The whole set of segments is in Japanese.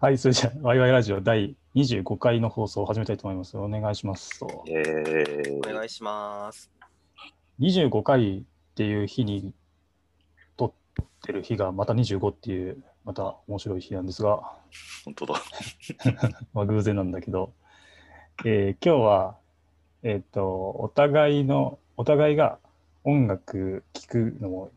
はい、それじゃあ、ワイワイラジオ第25回の放送を始めたいと思います。お願いします。とえー、お願いします。25回っていう日に撮ってる日がまた25っていう、また面白い日なんですが、本当だ。まあ、偶然なんだけど、えー今日は、えっ、と、お互いの、お互いが音楽聴くのも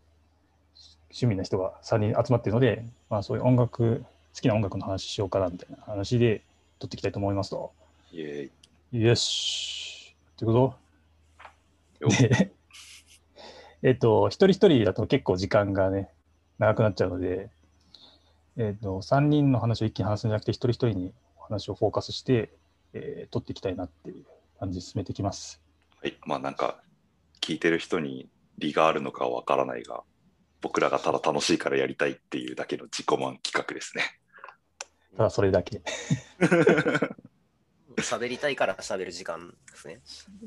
趣味な人が3人集まってるので、まあそういう音楽、好きな音楽の話しようかなみたいな話で撮っていきたいと思いますと。イェーイ。よし。ってこと？よで、えっと、一人一人だと結構時間がね、長くなっちゃうので、えっと、3人の話を一気に話すんじゃなくて、一人一人にお話をフォーカスして、えー取っていきたいなっていう感じで進めていきます。はい。まあなんか、聞いてる人に利があるのかわからないが、僕らがただ楽しいからやりたいっていうだけの自己満企画ですね。ただそれだけ。喋りたいから喋る時間ですね。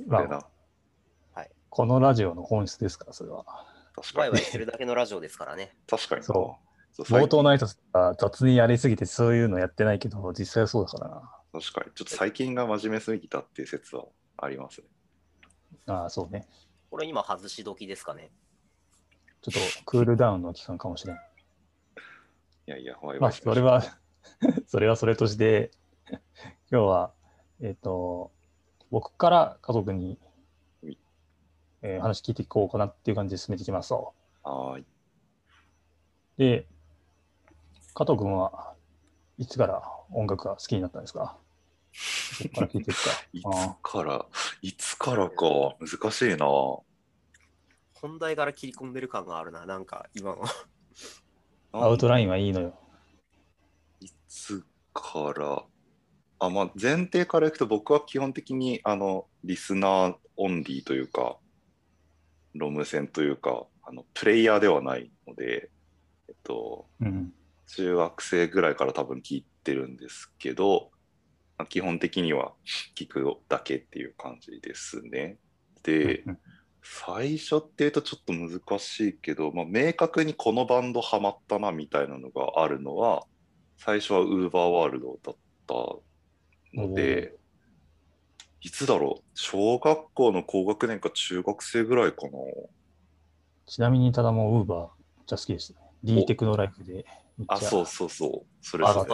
まこれなあ、このラジオの本質ですから、それは。確かにワイワイ。してるだけのラジオですからね。確かにな。そそう冒頭の挨拶が雑にやりすぎてそういうのやってないけど、実際はそうだからな。確かに。ちょっと最近が真面目すぎたっていう説はありますね。ああ、そうね。これ今外し時ですかね。ちょっとクールダウンの期間かもしれん。いやいや、ワイまあ、ワイしましょうそれは、それはそれとして、今日は、えっ、と、僕から家族にはい、えー話聞いていこうかなっていう感じで進めていきますと。はーい。で、加藤君はいつから音楽が好きになったんですか？そこから聞いていくか い。つあから、いつからか、難しいな。本題から切り込んでる感があるな。なんか今の。あアウトラインはいいのよ。いつから、あまあ、前提からいくと僕は基本的にあのリスナーオンリーというか、ロム線というか、あのプレイヤーではないので、えっと、うん。中学生ぐらいから多分聞いてるんですけど、まあ基本的には聞くだけっていう感じですね。で、うん最初っていうとちょっと難しいけど、まあ、明確にこのバンドハマったなみたいなのがあるのは最初はウーバーワールドだったのでいつだろう？小学校の高学年か中学生ぐらいかな。ちなみにただもうウーバーめっちゃ好きですね。D テクノライフであそうそうそうそれ上そ。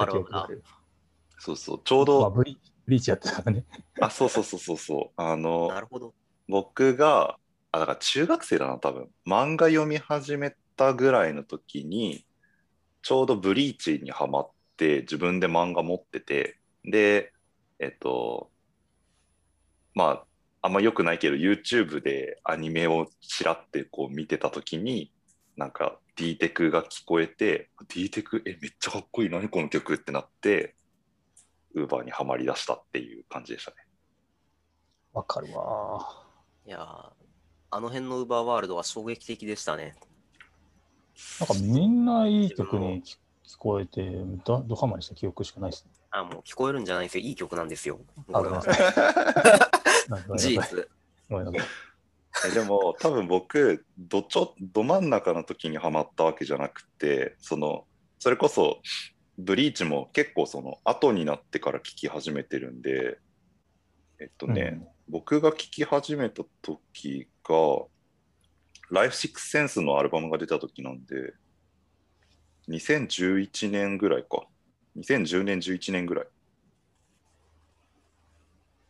そうそう。ちょうまあ、どブリブリーチやってたからね。あそうそうそうそうそう。あのなるほど。僕があだから中学生だな多分。漫画読み始めたぐらいの時にちょうどブリーチにハマって自分で漫画持っててでえっとまああんま良くないけど YouTube でアニメをちらってこう見てた時になんか D テクが聞こえて D テクえめっちゃかっこいい何この曲ってなってウーバーにはまりだしたっていう感じでしたね。わかるわ。いやーあの辺のウーバーワールドは衝撃的でしたね。なんかみんないい曲に聞聞こえて、どドハマりした記憶しかないですね。あ、もう聞こえるんじゃないですよ。いい曲なんですよ。あこれはごめんななんか事実。ごめんなさいえでも多分僕どちょど真ん中の時にはまったわけじゃなくてそのそれこそブリーチも結構その後になってから聴き始めてるんでえっとね、僕が聴き始めた時が「Life Six Sense」のアルバムが出た時なんで2011年ぐらいか。2010年11年ぐらい。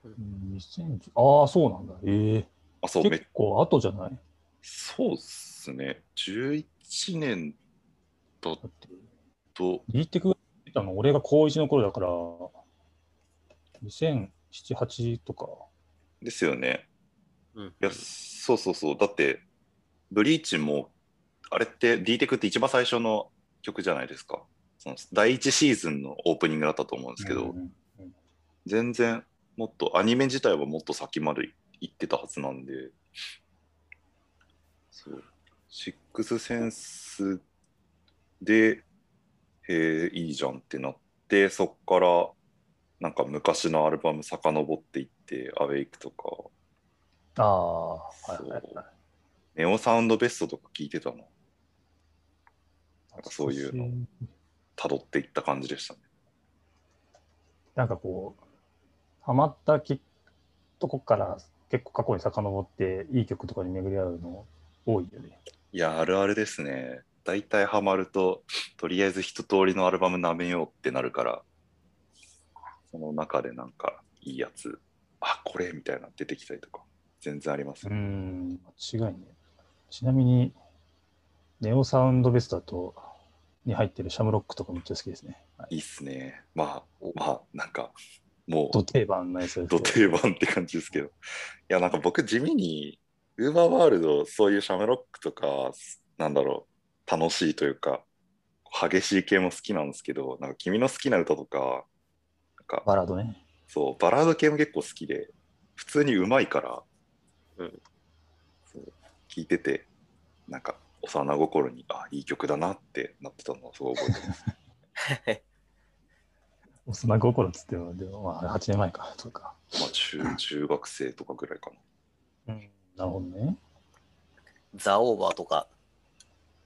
うん2010ああ、そうなんだ。ええあそうめ結構後じゃない？そうっすね。11年だだって、と。D テクが出たの？俺が高1の頃だから、2007、8とか。うんですよね。うん。いや、そうそうそう。だって、ブリーチも、あれって D テクって一番最初の曲じゃないですか？その第一シーズンのオープニングだったと思うんですけど、うん全然もっと、アニメ自体はもっと先まで行ってたはずなんで、そう。シックスセンスで、へえ、いいじゃんってなって、そっから、なんか昔のアルバム遡っていって、アウェイクとか、ああ、はいはいはい。ネオサウンドベストとか聞いてたの。なんかそういうの辿っていった感じでしたね。なんかこう、ハマったきとこから結構過去に遡っていい曲とかに巡り合うの多いよね。いや、あるあるですね。大体ハマると、とりあえず一通りのアルバム舐めようってなるから、その中でなんかいいやつ、あ、これみたいなの出てきたりとか、全然ありますうね。ん、間違いね。ちなみに、ネオサウンドベストだと、に入ってるシャムロックとかめっちゃ好きですね。はい、いいっすね。まあ、まあ、なんか、もド定番のやつですけどう、ど定番って感じですけど。いや、なんか僕、地味に、ウーバーワールド、そういうシャムロックとか、なんだろう、楽しいというか、激しい系も好きなんですけど、なんか君の好きな歌とか、なんか、バラードね。そう、バラード系も結構好きで、普通にうまいから、うん聞いてて、なんか幼心に、あ、いい曲だなってなってたのをすごい覚えてます。幼心っつっても、でもまあ8年前か、そうか。まあ中、中学生とかぐらいかな。うん、なるほどね。ザ・オーバーとか、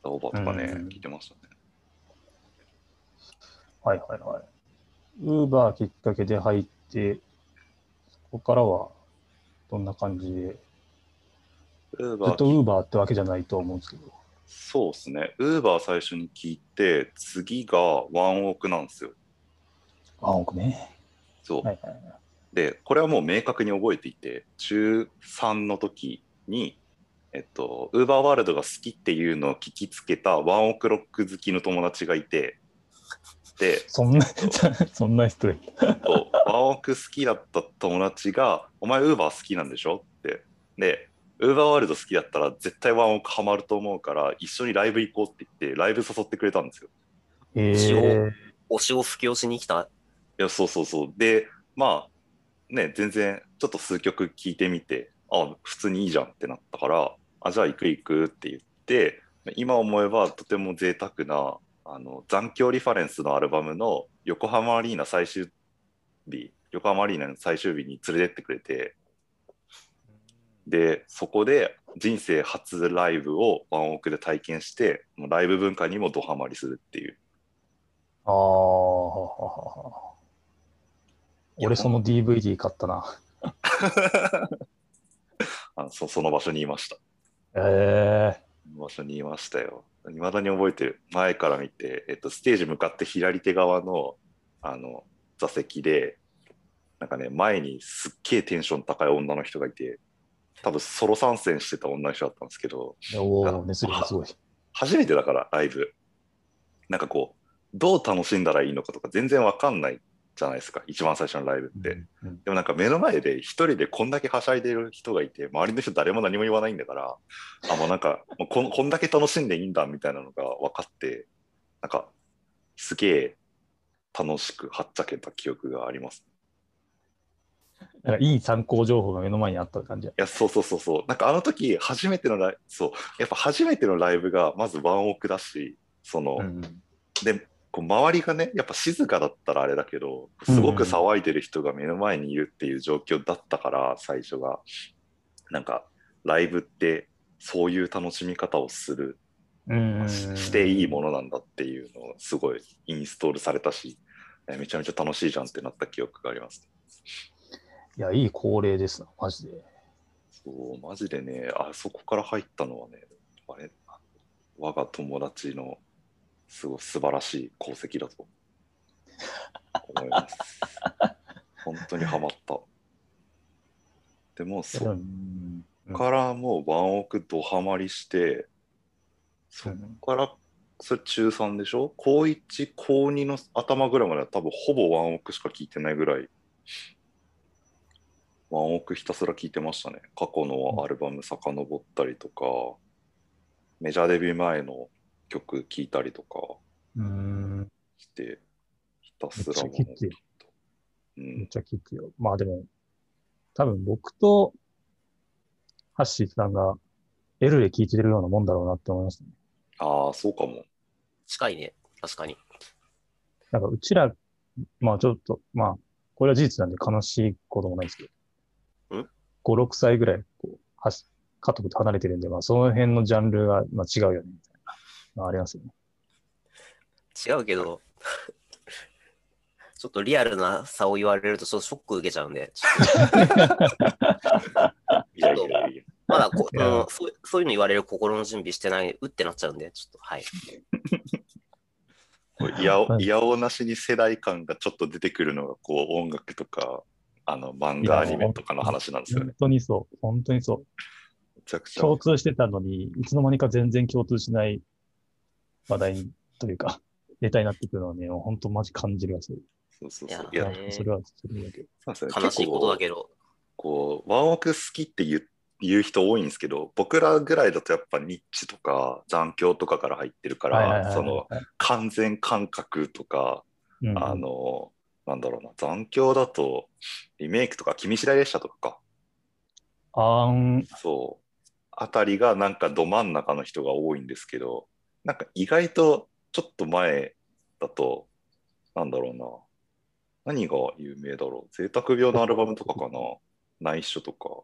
ザオーバーとかね、うん聞いてましたね。はいはいはい。ウーバーきっかけで入って、そこからはどんな感じで、ずっとウーバーってわけじゃないと思うんですけど。そうですね。ウーバー最初に聞いて、次がワンオークなんですよ。あ、奥ね。そう。はいはいはい。で、これはもう明確に覚えていて、中3の時に、えっと、ウーバーワールドが好きっていうのを聞きつけたワンオクロック好きの友達がいて、で、そんな、そんな人いワンオク好きだった友達が、お前ウーバー好きなんでしょ？って。で、ウーバーワールド好きだったら絶対ワンオクハマると思うから、一緒にライブ行こうって言って、ライブ誘ってくれたんですよ。え一ー応、推しを吹き押しに来た？いや、そうそうそう。で、まあ、ね、全然、ちょっと数曲聴いてみて、あ、普通にいいじゃんってなったから、あ、じゃあ行く行くって言って、今思えばとても贅沢な、あの、残響リファレンスのアルバムの横浜アリーナ最終日、横浜アリーナの最終日に連れてってくれて、で、そこで人生初ライブをワンオクで体験して、ライブ文化にもドハマりするっていう。ああ、俺その DVD 買ったな。あそその場所にいました。え場所にいましたよ。いまだに覚えてる。前から見て、えっと、ステージ向かって左手側のあの座席で、なんかね、前にすっげえテンション高い女の人がいて、多分ソロ参戦してた女の人だったんですけど。初めてだから、ライブ。なんかこう、どう楽しんだらいいのかとか全然わかんないじゃないですか、一番最初のライブって。うんうんでもなんか目の前で一人でこんだけはしゃいでる人がいて、周りの人誰も何も言わないんだから、あ、もうなんか、もうこんこんだけ楽しんでいいんだみたいなのが分かって、なんか、すげえ楽しくはっちゃけた記憶があります。なんかいい参考情報が目の前にあった感じ。いや、そうそうそうそう。なんかあの時、初めてのライブ、そう、やっぱ初めてのライブがまずワンオクだし、その、うんで、こう周りがね、やっぱ静かだったらあれだけど、すごく騒いでる人が目の前にいるっていう状況だったから、最初が。なんか、ライブってそういう楽しみ方をする、うんししていいものなんだっていうのをすごいインストールされたし、えめちゃめちゃ楽しいじゃんってなった記憶があります。いや、いい恒例ですな、マジで。そう、マジでね、あそこから入ったのはね、あれ、我が友達のすごい素晴らしい功績だと思います。本当にハマった。でも、そうんこからもうワンオクドハマりして、そこから、それ中3でしょ？高1、高2の頭ぐらいまでは多分ほぼワンオクしか聞いてないぐらい、ワンオクひたすら聞いてましたね。過去のアルバム遡ったりとか、メジャーデビュー前の曲聞いたりとかうん、して、ひためっちゃすらも聞いてる。うん、めっちゃ聞くよ。まあでも、多分僕とハッシーさんが L で聞いてるようなもんだろうなって思いましたね。ああ、そうかも。近いね。確かに。なんかうちら、まあちょっと、まあ、これは事実なんで悲しいこともないですけど、ん5、6歳ぐらい、こう、はし、家族と離れてるんで、まあその辺のジャンルが、まあ、違うよね、みたいな、まあ、ありますよね。違うけど、ちょっとリアルな差を言われると、ちょっとショック受けちゃうんで、ちょっと。まだこうんそうそういうの言われる心の準備してない、うってなっちゃうんで、ちょっと、はい。いやおはいいやおなしに世代感がちょっと出てくるのがこう音楽とかあの漫画アニメとかの話なんですよね本。当にそう。本当にそう。めちゃくちゃ。共通してたのに、いつの間にか全然共通しない話題というか、ネタになってくるのはね、本当マジ感じるわ、それ。そうそうそう。いやいや、ねそれは、それだけど。そうですね悲しいことだけど。ど、こう、ワンオク好きって言う言う人多いんですけど、僕らぐらいだとやっぱニッチとか残響とかから入ってるから、その完全感覚とか、うんあの、なんだろうな、残響だとリメイクとか、君次第列車とかか。あーん、そう。あたりがなんかど真ん中の人が多いんですけど、なんか意外とちょっと前だと、なんだろうな。何が有名だろう。贅沢病のアルバムとかかな。内緒とか。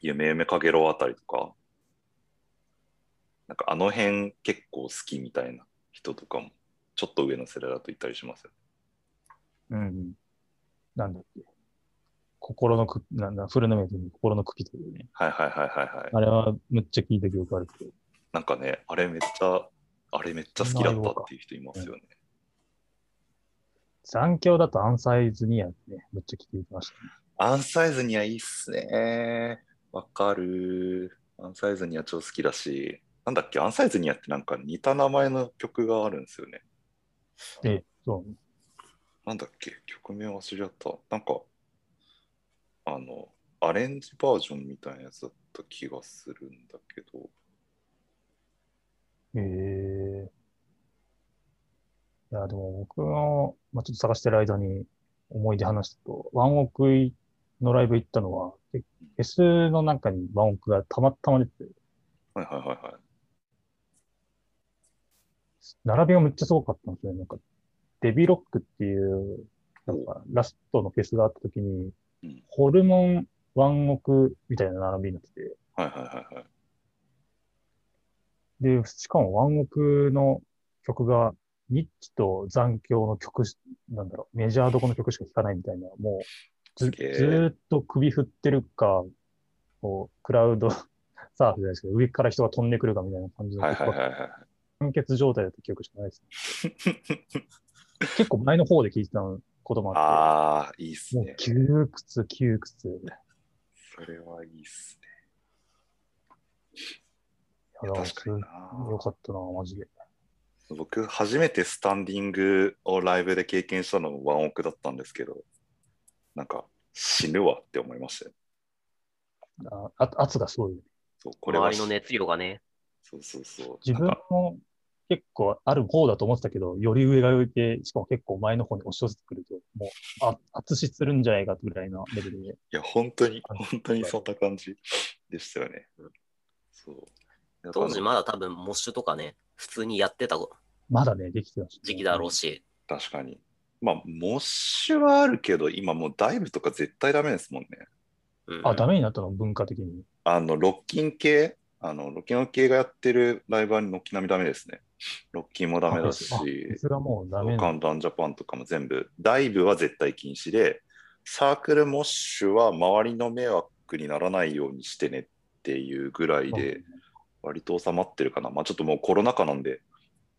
夢夢かげろうあたりとか。なんかあの辺結構好きみたいな人とかも、ちょっと上の世代だといたりしますよ。うんうん。なんだっけ。心のく、なんだ、フルネメイトに心の茎というね。はいはいはいはいはい。あれはむっちゃ聞いた記憶あるけど。なんかね、あれめっちゃ、あれめっちゃ好きだったっていう人いますよね。残響だとアンサイズニアね、むっちゃ聞いてましたね。アンサイズにはいいっすね。わかる。アンサイズには超好きだし、なんだっけ、アンサイズにはってなんか似た名前の曲があるんですよね。で、そう。なんだっけ、曲名忘れちゃった。なんか、あの、アレンジバージョンみたいなやつだった気がするんだけど、へえ。いや、でも僕の、まあ、ちょっと探してる間に思い出話すと、ワンオクのライブ行ったのは、フェスの中にワンオクがたまたま出てて、はいはいはいはい。並びがめっちゃすごかったんですよね。なんか、デビロックっていう、なんか、ラストのフェスがあった時にうん、ホルモンワンオクみたいな並びになってて、はいはいはいはい。で、しかもワンオクの曲が、ニッチと残響の曲し、なんだろう、メジャーどこの曲しか聴かないみたいな、もう、ずずーっと首振ってるか、こう、クラウド サーフじゃないですけど、上から人が飛んでくるかみたいな感じのはいはいはいはい。完結状態だった記憶しかないですね。結構前の方で聴いてたこともあっああ、いいっすて、もうね。窮屈、窮屈。いそれはいいっすね。やいや確かにすな。よかったな、マジで。僕、初めてスタンディングをライブで経験したのもワンオクだったんですけど、なんか死ぬわって思いましたよ。ああ圧がすごい。そうこれは周りの熱量がね、そうそうそう。自分も結構ある方だと思ってたけど、より上が上で、しかも結構前の方に押し寄せてくると、もう、あ、圧死するんじゃないかぐらいなレベルで。いや、本当に、本当にそんな感じでしたよね。そう。だから当時まだ多分、モッシュとかね、普通にやってたまだね、できてました、時期だろうし、確かに。まあ、モッシュはあるけど、今もうダイブとか絶対ダメですもんね。うんあ、ダメになったの？文化的に。あの、ロッキン系、あの、ロッキン系がやってるライブは軒並みダメですね。ロッキンもダメだし、あフェスがもうダメなカンダンジャパンとかも全部、ダイブは絶対禁止で、サークルモッシュは周りの迷惑にならないようにしてねっていうぐらいで、割と収まってるかな。まあちょっともうコロナ禍なんで、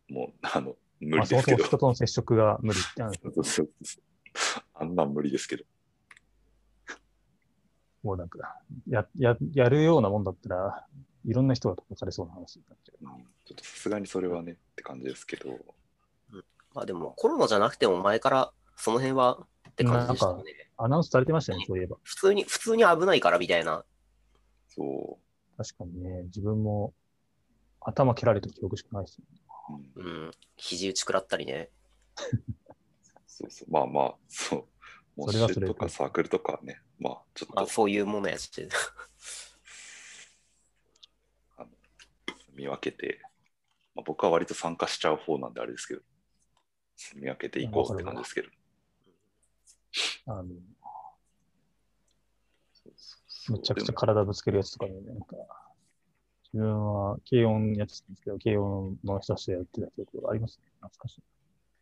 もう、あの、無理ですけど。人との接触が無理ってなるそうそうそうあんなん無理ですけど。もうなんか、や、や、やるようなもんだったら、いろんな人が叩かれそうな話になっちゃう。うんちょっとさすがにそれはねって感じですけど。まあでもコロナじゃなくても前からその辺はって感じでしたよね。アナウンスされてましたね、そういえば。普通に、普通に危ないからみたいな。そ確かにね、自分も頭蹴られた記憶しかないですね。う。うんうん。肘打ち食らったりね。そうそう。まあまあ、そう。それはそれとかサークルとかはね、まあちょっまあとそういうものやし。あの見分けて、まあ、僕は割と参加しちゃう方なんであれですけど、見分けていこうって感じですけど。あの、むちゃくちゃ体ぶつけるやつとかね、なんか、自分は軽音やってたんですけど、軽音の人たちでやってた記憶がありますね。懐かしい。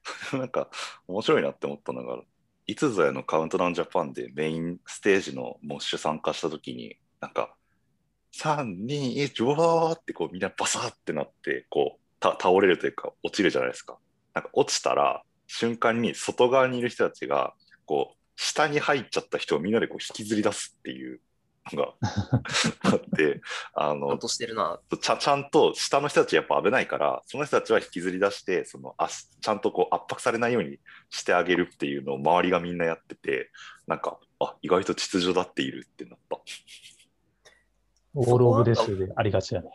なんか面白いなって思ったのが、いつぞやのカウントダウンジャパンでメインステージのモッシュ参加した時に、なんか、3、2、1、わーってこうみんなバサーってなって、こうた倒れるというか落ちるじゃないですか。なんか落ちたら瞬間に外側にいる人たちが、こう、下に入っちゃった人をみんなでこう引きずり出すっていうのが あって、あのちゃん、としてるな。ちゃちゃんと下の人たちやっぱ危ないからその人たちは引きずり出してそのあちゃんとこう圧迫されないようにしてあげるっていうのを周りがみんなやっててなんかあ意外と秩序だっているってなったオールオブデスでありがちだね。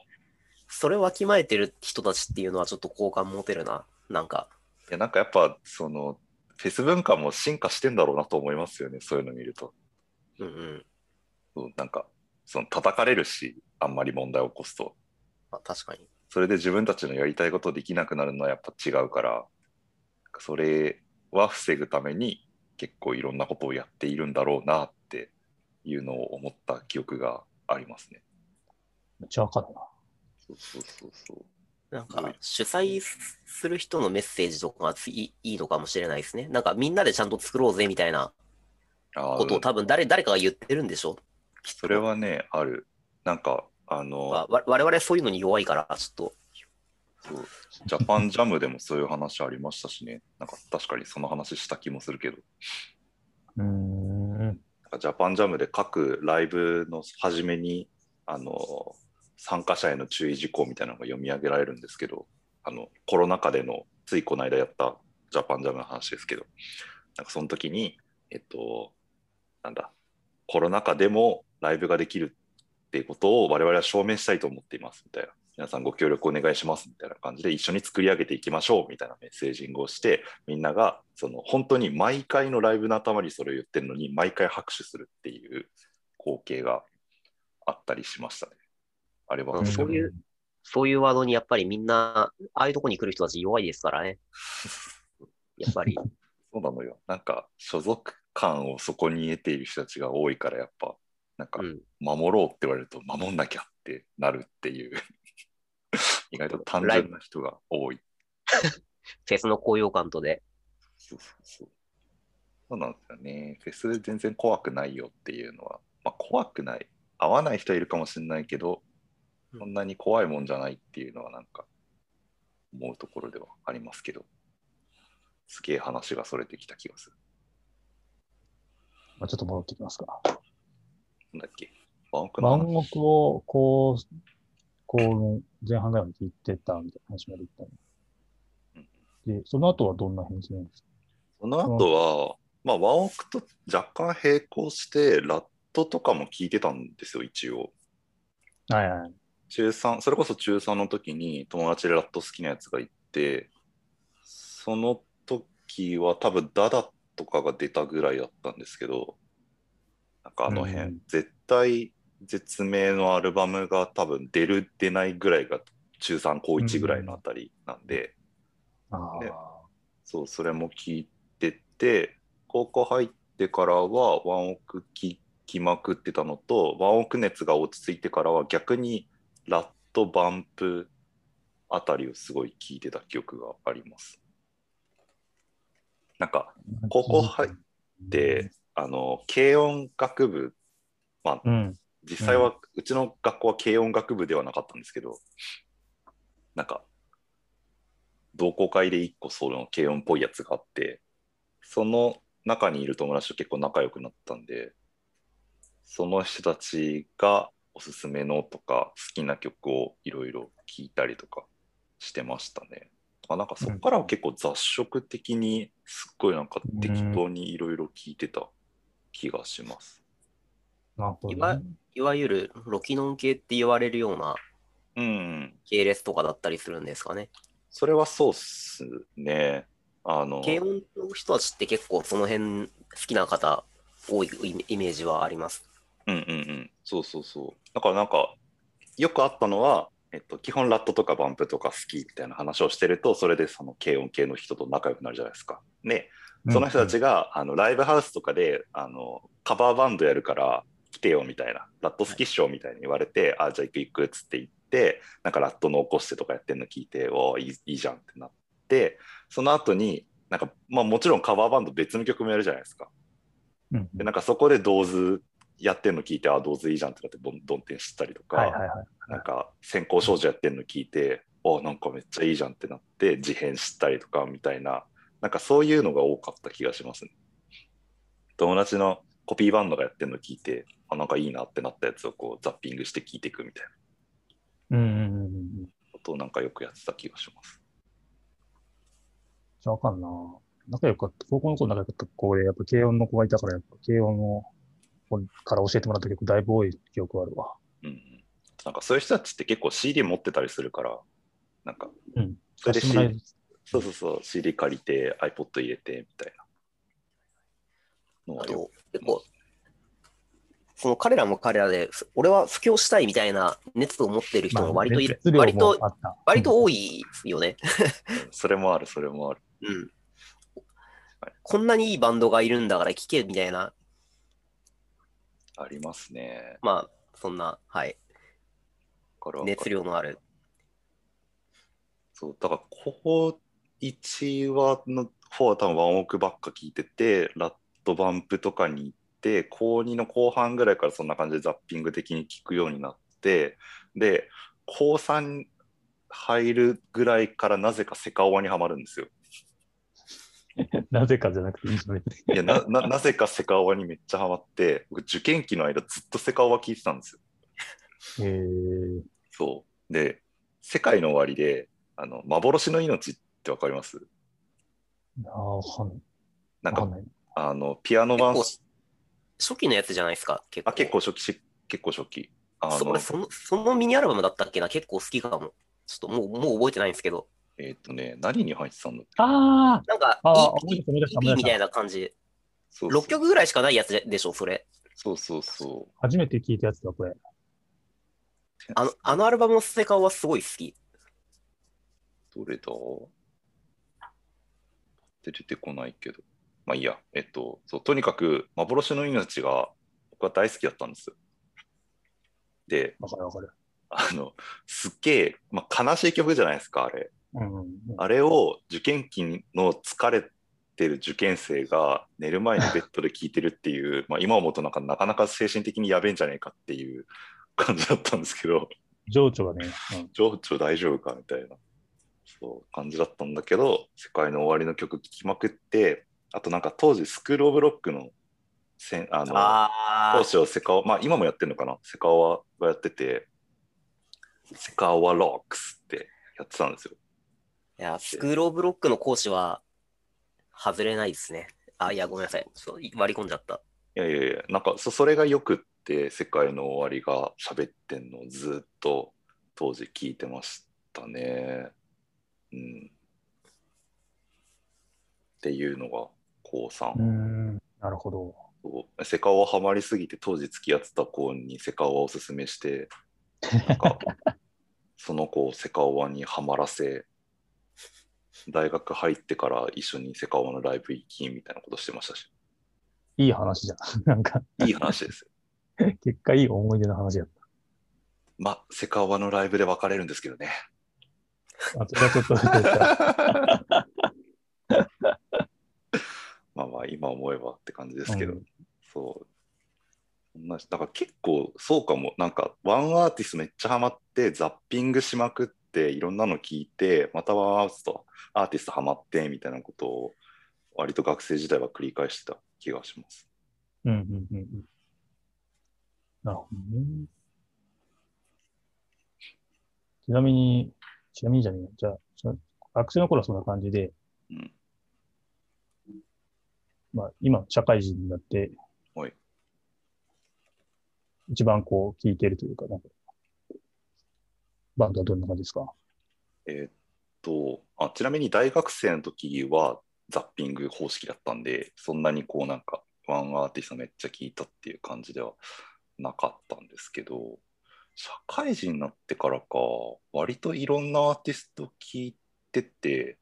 それをわきまえてる人たちっていうのはちょっと好感持てるな。なんか、いやなんかやっぱそのフェス文化も進化してんだろうなと思いますよねそういうの見るとうんうん。そうなんかその叩かれるしあんまり問題を起こすとまあ、確かに。それで自分たちのやりたいことできなくなるのはやっぱ違うから、それは防ぐために結構いろんなことをやっているんだろうなっていうのを思った記憶がありますね。めっちゃわかるな。そうそうそうそう。なんかはい、主催する人のメッセージとかがついいいのかもしれないですね。なんか、みんなでちゃんと作ろうぜみたいなあことを多分誰誰かが言ってるんでしょそれはね、ある。なんか、あの、わわ我々そういうのに弱いから、ちょっと、そうジャパンジャムでもそういう話ありましたしね。なんか確かにその話した気もするけど、うーん。なんかジャパンジャムで各ライブの初めに、あの、参加者への注意事項みたいなのが読み上げられるんですけど、あの、コロナ禍での、ついこの間やったジャパンジャムの話ですけど、なんかその時に、えっと、なんだ、コロナ禍でもライブができるっていうことを我々は証明したいと思っていますみたいな。皆さんご協力お願いしますみたいな感じで一緒に作り上げていきましょうみたいなメッセージングをしてみんながその本当に毎回のライブの頭にそれを言ってるのに毎回拍手するっていう光景があったりしましたね。あれは、うんそういうそういうワードにやっぱりみんな、ああいうとこに来る人たち弱いですからね。やっぱり、そうなのよ。なんか所属感をそこに得ている人たちが多いからやっぱなんかうん。守ろうって言われると守んなきゃってなるっていう 意外と単純な人が多い。フェスの高揚感とで。そうそうそう。そうなんですよね。フェス全然怖くないよっていうのは、まあ、怖くない。合わない人はいるかもしれないけど、うんそんなに怖いもんじゃないっていうのはなんか思うところではありますけど、すげえ話がそれてきた気がする。まあ、ちょっと戻ってきますか。なんだっけ？ワンオクの万話国を、こう、この前半ぐらいまで言ってたみたいな話まで言ったの。で、その後はどんな返事なんですか？その後は、まあ、ワンオクと若干並行して、ラットとかも聞いてたんですよ、一応。はいはい。中3、それこそ中3の時に友達でラット好きなやつがいて、その時は多分ダダとかが出たぐらいだったんですけど、なんかあの辺、うん絶対絶命のアルバムが多分出る出ないぐらいが中3高1ぐらいのあたりなんで、あねあ。そう、それも聞いてて、高校入ってからはワンオク聞きまくってたのと、ワンオク熱が落ち着いてからは逆にラット、バンプあたりをすごい聞いてた記憶があります。なんか、高校入で、あの、軽音楽部、まあ、うん。実際は、うちの学校は軽音楽部ではなかったんですけど、なんか、同好会で一個その軽音っぽいやつがあって、その中にいる友達と結構仲良くなったんで、その人たちがおすすめのとか好きな曲をいろいろ聴いたりとかしてましたね。あなんかそこからは結構雑食的にすっごいなんか適当にいろいろ聴いてた気がします。なるほど、いわね。いわゆるロキノン系って言われるようなうん、系列とかだったりするんですかね。それはそうっすね。あの、軽音の人たちって結構その辺好きな方多いイイメージはあります。うんうんうん、そうそうそう。だからなんか、よくあったのは、えっと、基本ラットとかバンプとか好きみたいな話をしてると、それでその軽音系の人と仲良くなるじゃないですか。で、その人たちが、あのライブハウスとかであのカバーバンドやるから来てよみたいな、ラット好きっしょみたいに言われて、あ、じゃあ行く行くっつって言って、なんかラットの起こしてとかやってんの聞いて、おーいいいいじゃんってなって、その後に、なんか、まあもちろんカバーバンド別の曲もやるじゃないですか。うん。で、なんかそこで銅図やってんの聞いて、あ、銅図いいじゃんってなってどんどんてんしたりとか、はいはいはい。なんか先行少女やってんの聞いて、あ、なんかめっちゃいいじゃんってなって、事変したりとかみたいな、なんかそういうのが多かった気がしますね。友達のコピーバンドがやってんの聞いて、あ、なんかいいなってなったやつをこうザッピングして聞いていくみたいなうんうんうんうん。ことをなんかよくやってた気がします。じゃあわかんな。仲良かった、高校の頃仲良かった子で、やっぱ軽音の子がいたから、やっぱ軽音の子から教えてもらった曲だいぶ多い記憶あるわ。うんうん。なんかそういう人たちって結構 CD 持ってたりするから、なんか、うん。それで CD そうそうそう、CD 借りて iPod 入れてみたいなのはよ結構、その彼らも彼らで、ふ俺は布教したいみたいな熱を持ってる人も割といる、熱量も割と、あった。割と多いよね。うんそれもある、それもある。うん。こんなにいいバンドがいるんだから聴けみたいな、ありますね。まあ、そんな、はい、熱量のある。そう、だから、高1はの方は多分ワンオクばっか聞いてて、ラットバンプとかに行って、高2の後半ぐらいからそんな感じでザッピング的に聞くようになって、で、高3入るぐらいからなぜかセカオワにはまるんですよ。なぜかじゃなくていいじゃないいやなななぜかセカオワにめっちゃハマって、僕受験期の間ずっとセカオワ聞いてたんですよ。えー、そう。で、世界の終わりで、あの幻の命ってわかります？ああ、わかんない。なんかわかんない。あのピアノ版初期のやつじゃないですか、結構。あ結構初期し結構初期あのそ俺その、そのミニアルバムだったっけな、結構好きかも。ちょっともう、もう覚えてないんですけど、えっ、とね何に入ってたんだっけ？あなんかあ、ああ、EP 思い出した思い出した思い EP 出したみたいな感じ。そうそう6曲ぐらいしかないやつででしょ、それ。そうそうそ初めて聞いたやつだ、これ。うあのあのアルバムのステカはすごい好き。どれだ？で出てこないけどまあいいやえっとそうとにかく幻の命が僕は大好きだったんですよでわかるわかる。あのすっげえ、まあ、悲しい曲じゃないですかあれ。あれを受験期の疲れてる受験生が寝る前にベッドで聴いてるっていう、まあ今思うとなんかなかなか精神的にやべえんじゃねえかっていう 感じだったんですけど、情緒がね、うん。情緒大丈夫かみたいな、そう感じだったんだけど、世界の終わりの曲聴きまくって、あとなんか当時スクール・オブ・ロックのせんあのあ講師をセカオ、まあ今もやってるのかな、セカオワがやってて、セカオワ・ロックスってやってたんですよ。いや、スクールオブロックの講師は外れないですね。あ、いや、ごめんなさい。割り込んじゃった。いやいやいや、なんかそそれがよくって、世界の終わりが喋ってんのをずっと当時聞いてましたね。うん。っていうのが高3。うーん、なるほど。セカオワハマりすぎて当時付き合ってた子にセカオワをおすすめして、なんか その子をセカオワにはまらせ、大学入ってから一緒にセカオワのライブ行きみたいなことしてましたし、いい話じゃん。なんか、いい話ですよ。結果いい思い出の話やっまあ、セカオワのライブで別れるんですけどね。た。あ、それはちょっとまあまあ、今思えばって感じですけど、うんそう。だから結構そうかも、なんかワンアーティストめっちゃハマって、ザッピングしまくって、いろんなの聞いて、またワンアーティストアーティストハマってみたいなことを、割と学生時代は繰り返してた気がします。うんうんうんうん。なるほどね。ちなみに、ちなみにじゃねえやじゃあ、学生の頃はそんな感じで、うんまあ、今、社会人になってはい、一番こう、聴いてるというか、なんか、バンドはどんな感じですか？えーっとあ、ちなみに大学生の時はザッピング方式だったんで、そんなにこうなんかワンアーティストめっちゃ聞いたっていう感じではなかったんですけど、社会人になってからか、割といろんなアーティスト聞いてて、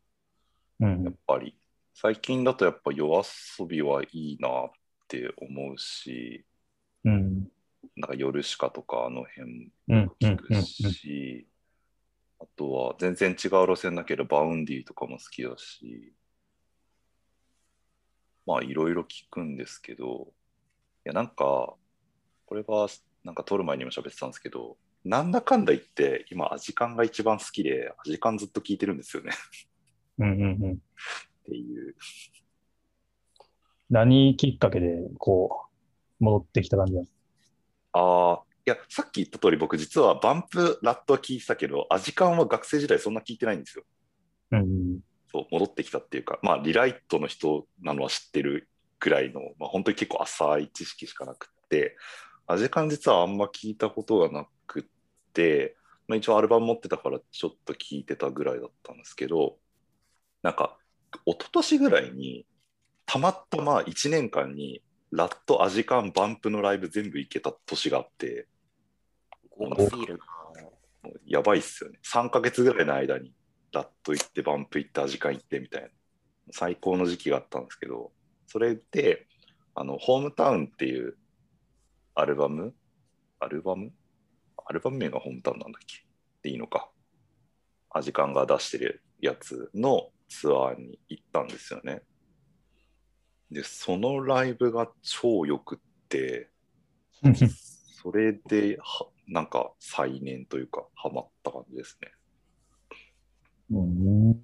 うん。やっぱり。最近だとやっぱ夜遊びはいいなって思うし、うん。なんかヨルシカとかあの辺うん。うん。聞くし、あとは全然違う路線だけど、 Vaundy とかも好きだし、まあいろいろ聞くんですけど、いやなんか、これはなんか撮る前にも喋ってたんですけど、なんだかんだ言って、今、アジカンが一番好きで、アジカンずっと聞いてるんですよね。うんうんうん。っていう。何きっかけで、こう、戻ってきた感じなんですああ、いや、さっき言った通り、僕実はバンプ、ラットは聞いてたけど、アジカンは学生時代そんな聞いてないんですよ。かうんそう、戻ってきたっていうか、まあ、リライトの人なのは知ってるくらいの、まあ、本当に結構浅い知識しかなくって、アジカン実はあんま聞いたことがなくって、まあ、一応アルバム持ってたからちょっと聞いてたぐらいだったんですけど、なんか、一昨年ぐらいに、たまたま1年間に、ラット、アジカン、バンプのライブ全部行けた年があって、やばいっすよね。3ヶ月ぐらいの間に、ラット行って、バンプ行って、アジカン行ってみたいな、最高の時期があったんですけど、それで、あの、ホームタウンっていうアルバム？アルバム？アルバム名がホームタウンなんだっけ？でいいのか。アジカンが出してるやつのツアーに行ったんですよね。で、そのライブが超良くって、うん。それでは、なんか再燃というか、ハマった感じですね。うんい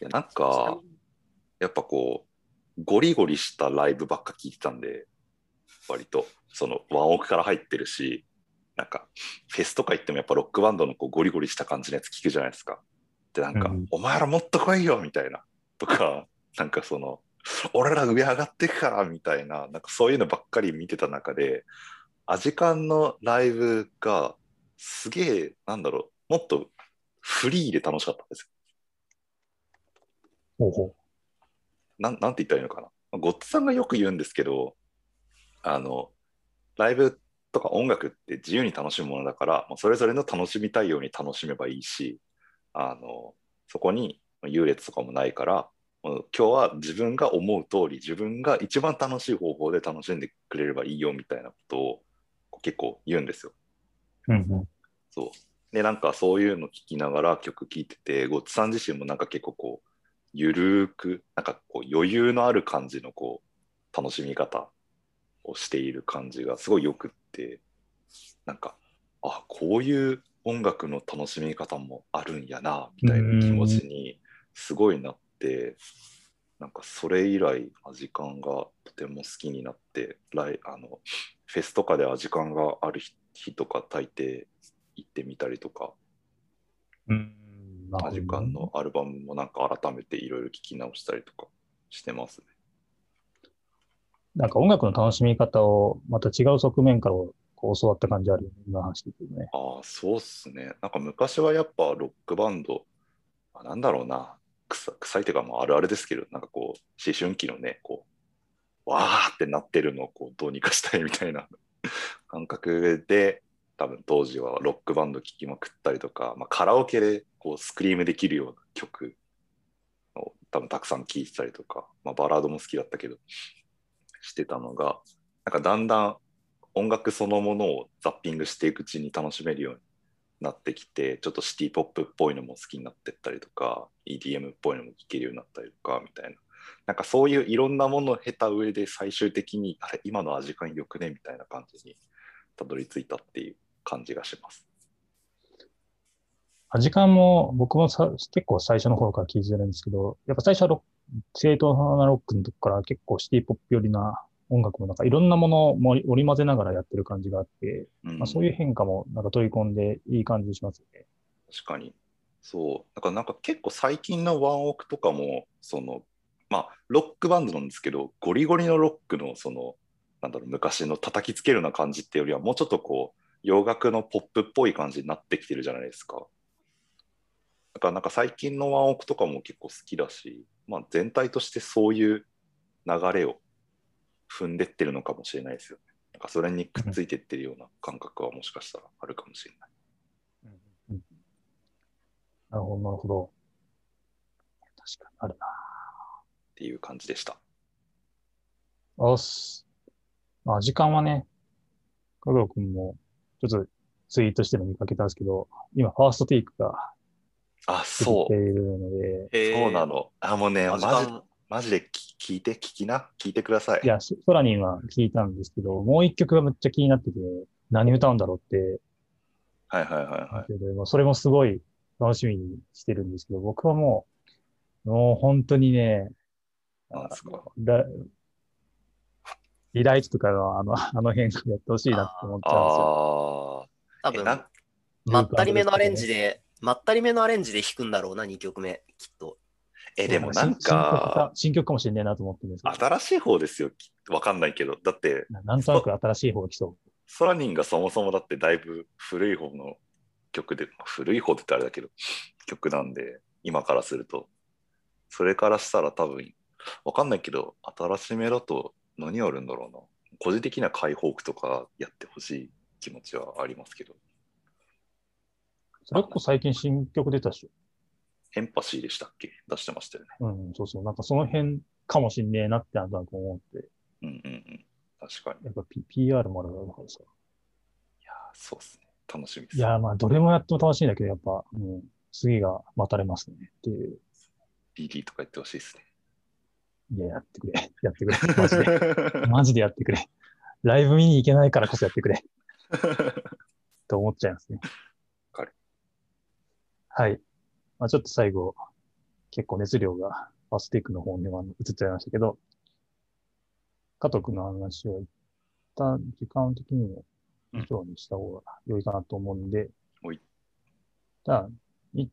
やなんか、やっぱこう、ゴリゴリしたライブばっか聞いてたんで、割と、そのワンオクから入ってるし、なんか、フェスとか行ってもやっぱロックバンドのこうゴリゴリした感じのやつ聞くじゃないですか。で、なんか、うんお前らもっと来いよみたいな、とか、なんかその、俺ら上上がってくからみたいな、なんかそういうのばっかり見てた中で、アジカンのライブがすげえ、なんだろう、もっとフリーで楽しかったんですよほうほなんなんて言ったらいいのかな。ゴッツさんがよく言うんですけど、あの、ライブとか音楽って自由に楽しむものだから、それぞれの楽しみたいように楽しめばいいし、あの、そこに優劣とかもないから、今日は自分が思う通り、自分が一番楽しい方法で楽しんでくれればいいよみたいなことを結構言うんですよ。う。うんうん。そう。で、なんかそういうの聞きながら曲聴いてて、ゴッツさん自身もなんか結構こう、ゆるーく、なんかこう余裕のある感じのこう、楽しみ方をしている感じがすごいよくって、なんか、あ、こういう音楽の楽しみ方もあるんやな、みたいな気持ちにすごいなって、なんかそれ以来、アジカンがとても好きになって、来あのフェスとかでアジカンがある日日とか大抵行ってみたりとか、うん。アジカンのアルバムもなんか改めていろいろ聞き直したりとかしてますね。なんか音楽の楽しみ方をまた違う側面からこう教わった感じあるよね、今の話てるね。ああ、そうっすね。なんか昔はやっぱロックバンド、あなんだろうな、臭臭いというかもうあるあるですけど、なんかこう、思春期のね、こう、わーってなってるのをこうどうにかしたいみたいな 感覚で、多分当時はロックバンド聴きまくったりとか、まあ、カラオケでこうスクリームできるような曲を多分たくさん聴いてたりとか、まあ、バラードも好きだったけど、してたのが、なんかだんだん音楽そのものをザッピングしていくうちに楽しめるようになってきて、ちょっとシティポップっぽいのも好きになってったりとか、EDM っぽいのも聴けるようになったりとか、みたいな。なんかそういういろんなものを経た上で最終的に、あれ、今の味感よくね？みたいな感じにたどり着いたっていう感じがします。時間も僕もさ結構最初の頃から聞いてるんですけど、やっぱ最初はロ正統なロックのとこから結構シティポップ寄りな音楽もなんかいろんなものを織り交ぜながらやってる感じがあって、うんまあ、そういう変化もなんか取り込んでいい感じしますよね。確かに。そう。だからなんか結構最近のワンオクとかも、その、まあ、ロックバンドなんですけど、ゴリゴリのロックの、その、なんだろう、昔の叩きつけるような感じっていうよりは、もうちょっとこう、洋楽のポップっぽい感じになってきてるじゃないですか。だからなんか最近のワンオクとかも結構好きだし、まあ、全体としてそういう流れを踏んでってるのかもしれないですよね。なんかそれにくっついてってるような感覚はもしかしたらあるかもしれない。うんなるほど、なるほど。確かにあるな。っていう感じでした。おっす。まあ、時間はね、香川くんもちょっとツイートしてるの見かけたんですけど、今、ファーストテイクがあ、出そてきているので、へーそうなの。あ、もうね、マジマジで聞聞いて、聞きな、聞いてください。いや、ソラニンは聞いたんですけど、もう一曲がめっちゃ気になってて、何歌うんだろうって、はいはいはいはい。けどそれもすごい楽しみにしてるんですけど、僕はもう、もう本当にね、なんですリライトとかのあの、あの辺やってほしいなって思っちゃうんですよ。ああ。多分、まったりめのアレンジで、まったりめのアレンジで弾くんだろうな、2曲目、きっと。え、でもなんかか、新曲かもしれないなと思ってるんですけど、新しい方ですよ。きわかんないけど。だって、ななんとなく新しい方が来そう。ソラニンがそもそもだってだいぶ古い方の曲で、まあ古い方ってあれだけど、曲なんで、今からすると。それからしたら多分、わかんないけど、新しめだと何やるんだろうな。個人的には解放区とかやってほしい気持ちはありますけど。それこそ最近新曲出たでしょ。エンパシーでしたっけ？出してましたよね。うん、そうそう。なんかその辺かもしんねえなってなんとなく思って、うんうんうん。確かに。いやっぱ、P、PR もあるからさ。やー、そうですね。楽しみです。いやー、まあ、どれもやっても楽しいんだけど、やっぱ、うん、次が待たれますねっていう。DD とか言ってほしいですね。いや、やってくれ。やってくれ。マジで。マジでやってくれ。ライブ見に行けないからこそやってくれ。と思っちゃいますね。はい。まあ、ちょっと最後、結構熱量がファスティックの方には移っちゃいましたけど、加藤君の話は一旦時間的にも以上にした方が良いかなと思うんで、おいじゃあ、い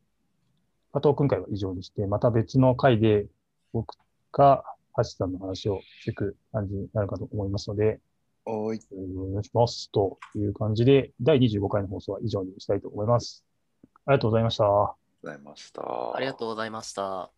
加藤君会は以上にして、また別の回で僕が橋さんの話をしていく感じになるかと思いますので、おい。えーお願いします。という感じで、第25回の放送は以上にしたいと思います。ありがとうございました。ございました。ありがとうございました。